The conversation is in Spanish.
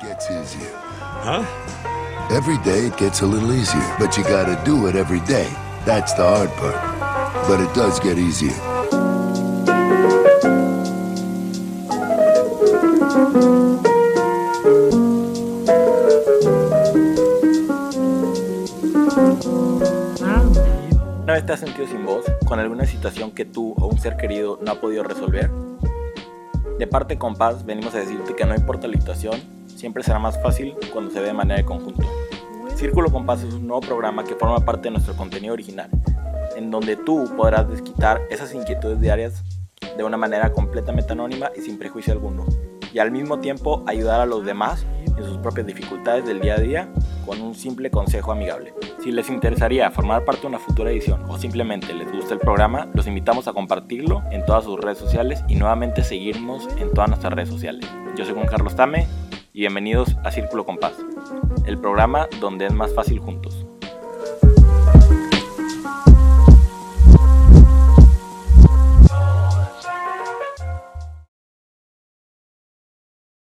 gets easier. Huh? Every day it gets a little easier, but you gotta do it every day. That's the hard part. But it does get easier. ¿Una vez te has sentido sin voz con alguna situación que tú o un ser querido no ha podido resolver? De parte Compás venimos a decirte que no importa la situación, siempre será más fácil cuando se ve de manera de conjunto. Círculo Compás es un nuevo programa que forma parte de nuestro contenido original, en donde tú podrás desquitar esas inquietudes diarias de una manera completamente anónima y sin prejuicio alguno, y al mismo tiempo ayudar a los demás en sus propias dificultades del día a día con un simple consejo amigable. Si les interesaría formar parte de una futura edición o simplemente les gusta el programa, los invitamos a compartirlo en todas sus redes sociales y nuevamente seguirnos en todas nuestras redes sociales. Yo soy Juan Carlos Tame y bienvenidos a Círculo Compás, el programa donde es más fácil juntos.